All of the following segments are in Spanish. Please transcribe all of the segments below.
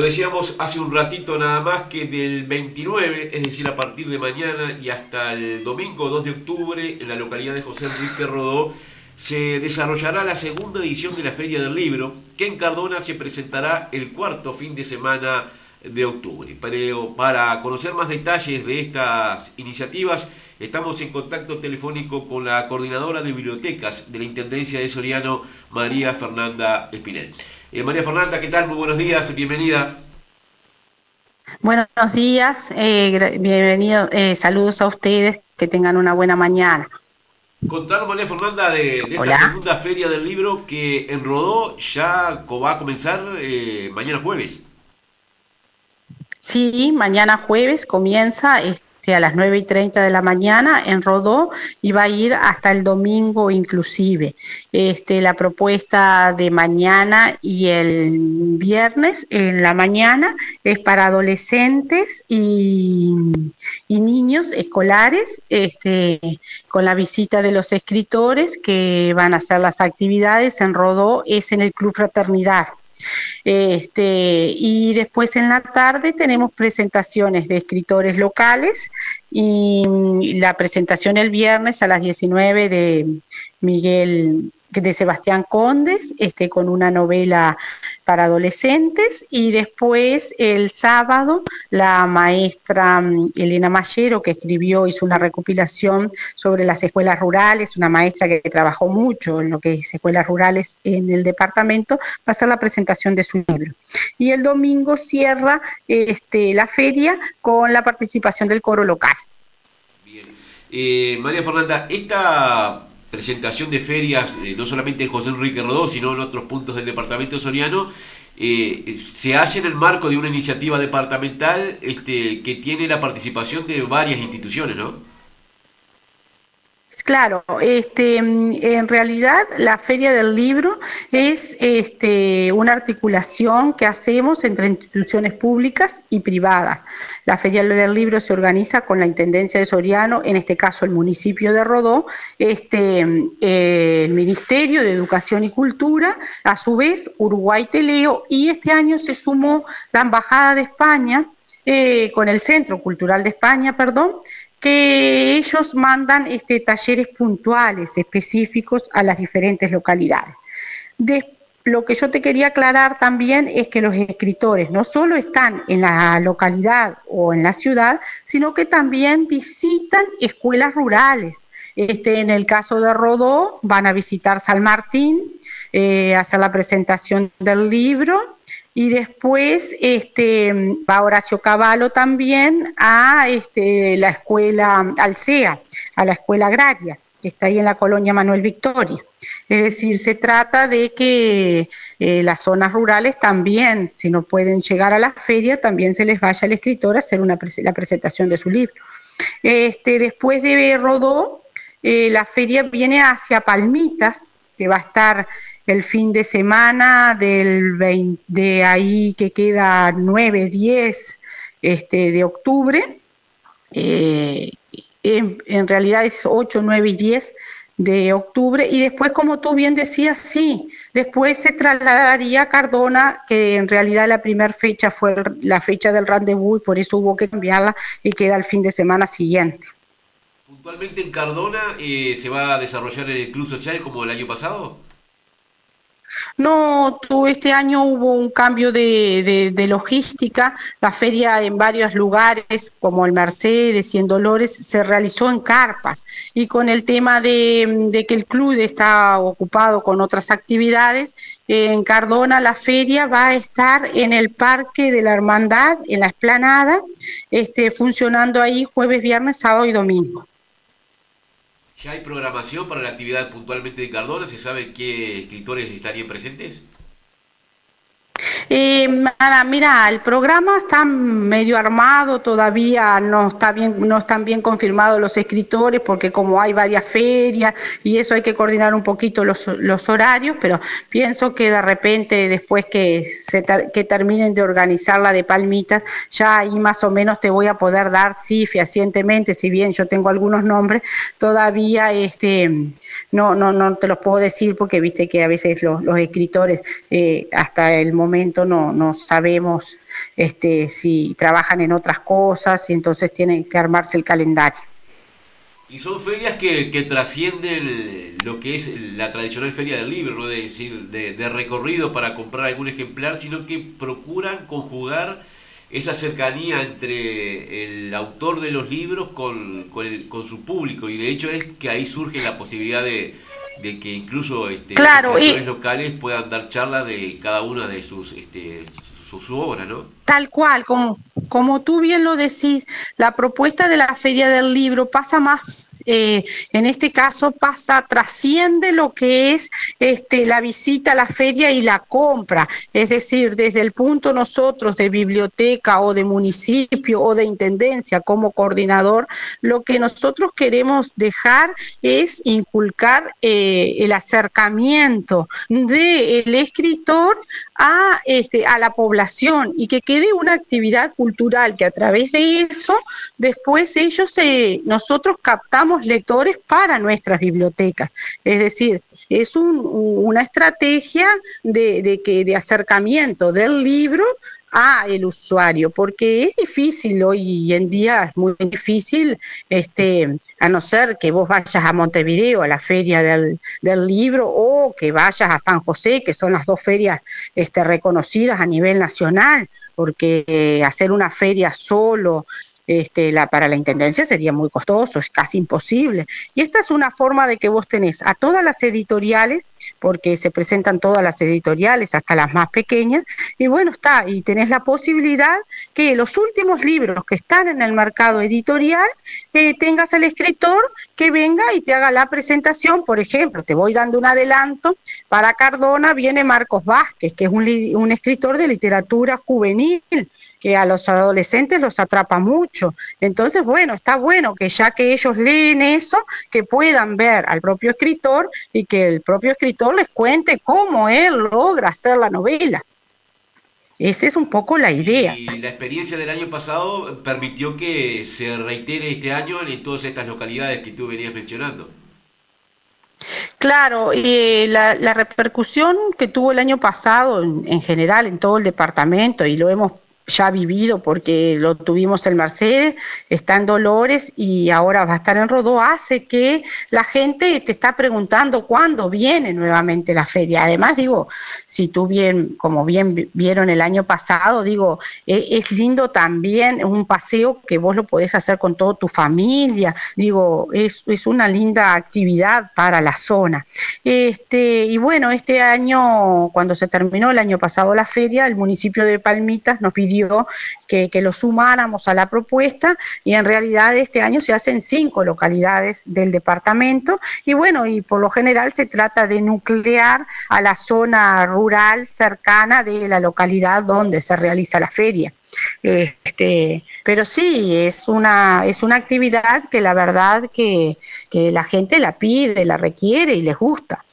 decíamos hace un ratito nada más que del 29, es decir, a partir de mañana y hasta el domingo 2 de octubre, en la localidad de José Enrique Rodó, se desarrollará la segunda edición de la Feria del Libro, que en Cardona se presentará el cuarto fin de semana de octubre. Pero para conocer más detalles de estas iniciativas, estamos en contacto telefónico con la coordinadora de bibliotecas de la Intendencia de Soriano, María Fernanda Espinel. Eh, María Fernanda, ¿qué tal? Muy buenos días, bienvenida. Buenos días, eh, bienvenido, eh, saludos a ustedes, que tengan una buena mañana. Contanos, María Fernanda, de, esta segunda feria del libro que en Rodó ya va a comenzar mañana jueves. Sí, mañana jueves comienza. Este, a las 9 y 30 de la mañana en Rodó y va a ir hasta el domingo inclusive. Este, la propuesta de mañana y el viernes en la mañana es para adolescentes y, y niños escolares, este, con la visita de los escritores que van a hacer las actividades en Rodó, es en el Club Fraternidad. Este, y después en la tarde tenemos presentaciones de escritores locales y la presentación el viernes a las 19 de Miguel de Sebastián Condes, este, con una novela para adolescentes, y después el sábado la maestra mm, Elena Mayero, que escribió, hizo una recopilación sobre las escuelas rurales, una maestra que trabajó mucho en lo que es escuelas rurales en el departamento, va a hacer la presentación de su libro. Y el domingo cierra este, la feria con la participación del coro local. Bien. Eh, María Fernanda, esta presentación de ferias, eh, no solamente en José Enrique Rodó, sino en otros puntos del departamento soriano, eh, se hace en el marco de una iniciativa departamental este, que tiene la participación de varias instituciones, ¿no? Claro, este, en realidad la Feria del Libro es este, una articulación que hacemos entre instituciones públicas y privadas. La Feria del Libro se organiza con la Intendencia de Soriano, en este caso el municipio de Rodó, este, el Ministerio de Educación y Cultura, a su vez Uruguay Teleo, y este año se sumó la Embajada de España eh, con el Centro Cultural de España, perdón, que ellos mandan este, talleres puntuales, específicos a las diferentes localidades. lo que yo te quería aclarar también es que los escritores no solo están en la localidad o en la ciudad, sino que también visitan escuelas rurales. Este, en el caso de Rodó, van a visitar San Martín, eh, hacer la presentación del libro y después este, va Horacio Cavallo también a este, la escuela Alcea, a la escuela agraria, que está ahí en la colonia Manuel Victoria. Es decir, se trata de que eh, las zonas rurales también, si no pueden llegar a la feria, también se les vaya al escritor a hacer una la presentación de su libro. Este, después de Rodó, eh, la feria viene hacia Palmitas, que va a estar el fin de semana del de ahí que queda 9, 10 este, de octubre. Eh, en, realidad es 8, 9 y 10 de octubre y después, como tú bien decías, sí, después se trasladaría a Cardona, que en realidad la primera fecha fue la fecha del rendezvous y por eso hubo que cambiarla y queda el fin de semana siguiente. ¿Puntualmente en Cardona eh, se va a desarrollar el club social como el año pasado? No, tú, este año hubo un cambio de, logística. La feria en varios lugares, como el Mercedes y en Dolores, se realizó en carpas. Y con el tema de, que el club está ocupado con otras actividades, en Cardona la feria va a estar en el Parque de la Hermandad, en la Esplanada, este, funcionando ahí jueves, viernes, sábado y domingo. ¿Ya hay programación para la actividad puntualmente de Cardona? ¿Se sabe qué escritores estarían presentes? Eh, mira, el programa está medio armado, todavía no está bien, no están bien confirmados los escritores, porque como hay varias ferias y eso hay que coordinar un poquito los, horarios, pero pienso que de repente después que se que terminen de organizar la de Palmitas, ya ahí más o menos te voy a poder dar sí fehacientemente, si bien yo tengo algunos nombres, todavía este no, no, no te los puedo decir porque viste que a veces los, escritores eh, hasta el momento no, no sabemos este, si trabajan en otras cosas y entonces tienen que armarse el calendario. Y son ferias que, que, trascienden lo que es la tradicional feria del libro, ¿no? de, decir, de, recorrido para comprar algún ejemplar, sino que procuran conjugar esa cercanía entre el autor de los libros con, con, su público. Y de hecho es que ahí surge la posibilidad de, de que incluso este, claro, los locales puedan dar charlas de cada una de sus, este, su, su obra, ¿no? Tal cual, como, como tú bien lo decís, la propuesta de la Feria del Libro pasa más, eh, en este caso pasa, trasciende lo que es este, la visita a la feria y la compra. Es decir, desde el punto nosotros de biblioteca o de municipio o de intendencia como coordinador, lo que nosotros queremos dejar es inculcar eh, el acercamiento del escritor a, este, a la población y que quede una actividad cultural que a través de eso después ellos, eh, nosotros captamos lectores para nuestras bibliotecas. Es decir, es una estrategia de, que, de acercamiento del libro a el usuario, porque es difícil hoy en día, es muy difícil, este, a no ser que vos vayas a Montevideo, a la feria del, del libro, o que vayas a San José, que son las dos ferias este, reconocidas a nivel nacional, porque eh, hacer una feria solo este, la, para la intendencia sería muy costoso, es casi imposible. Y esta es una forma de que vos tenés a todas las editoriales, porque se presentan todas las editoriales, hasta las más pequeñas, y bueno, está, y tenés la posibilidad que los últimos libros que están en el mercado editorial, eh, tengas al escritor que venga y te haga la presentación, por ejemplo, te voy dando un adelanto, para Cardona viene Marcos Vázquez, que es un, un escritor de literatura juvenil, que a los adolescentes los atrapa mucho. Entonces, bueno, está bueno que ya que ellos leen eso, que puedan ver al propio escritor y que el propio escritor les cuente cómo él logra hacer la novela. Esa es un poco la idea. Y la experiencia del año pasado permitió que se reitere este año en todas estas localidades que tú venías mencionando. Claro, y la, la, repercusión que tuvo el año pasado en, en, general en todo el departamento, y lo hemos ya vivido porque lo tuvimos en Mercedes, está en Dolores y ahora va a estar en Rodó, hace que la gente te está preguntando cuándo viene nuevamente la feria. Además, digo, si tú bien, como bien vieron el año pasado, digo, es, es lindo también un paseo que vos lo podés hacer con toda tu familia, digo, es, es una linda actividad para la zona. Este, y bueno, este año, cuando se terminó el año pasado la feria, el municipio de Palmitas nos pidió que, lo sumáramos a la propuesta y en realidad este año se hacen cinco localidades del departamento y bueno, y por lo general se trata de nuclear a la zona rural cercana de la localidad donde se realiza la feria. Este, pero sí, es una, es una actividad que la verdad que, que la gente la pide, la requiere y les gusta.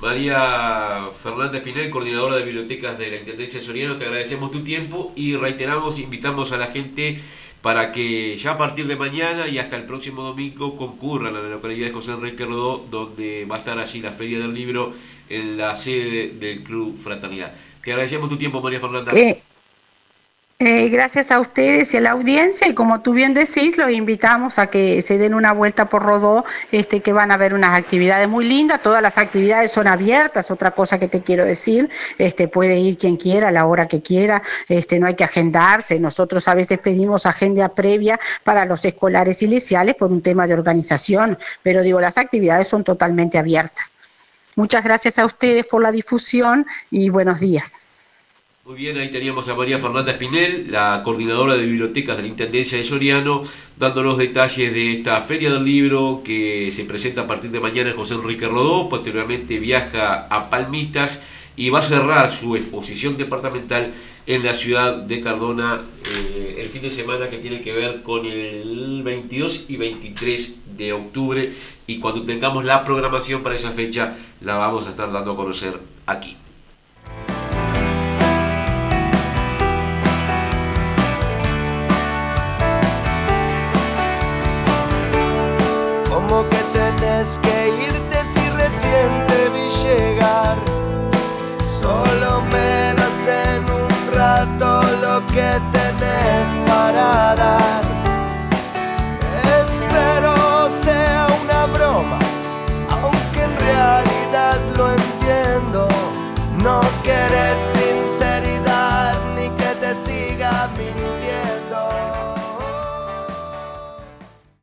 María Fernanda Espinel, coordinadora de bibliotecas de la Intendencia de Soriano, te agradecemos tu tiempo y reiteramos, invitamos a la gente para que ya a partir de mañana y hasta el próximo domingo concurran a la localidad de José Enrique Rodó, donde va a estar allí la Feria del Libro en la sede del Club Fraternidad. Te agradecemos tu tiempo, María Fernanda. Eh, eh, gracias a ustedes y a la audiencia y como tú bien decís, los invitamos a que se den una vuelta por Rodó, este, que van a ver unas actividades muy lindas, todas las actividades son abiertas, otra cosa que te quiero decir, este, puede ir quien quiera a la hora que quiera, este, no hay que agendarse, nosotros a veces pedimos agenda previa para los escolares y por un tema de organización, pero digo, las actividades son totalmente abiertas. Muchas gracias a ustedes por la difusión y buenos días. Muy bien, ahí teníamos a María Fernanda Espinel, la coordinadora de bibliotecas de la Intendencia de Soriano, dando los detalles de esta Feria del Libro que se presenta a partir de mañana en José Enrique Rodó, posteriormente viaja a Palmitas y va a cerrar su exposición departamental en la ciudad de Cardona eh, el fin de semana que tiene que ver con el 22 y 23 de octubre y cuando tengamos la programación para esa fecha la vamos a estar dando a conocer aquí. tienes que irte si recién te vi llegar. Solo me das en un rato lo que tenés para dar.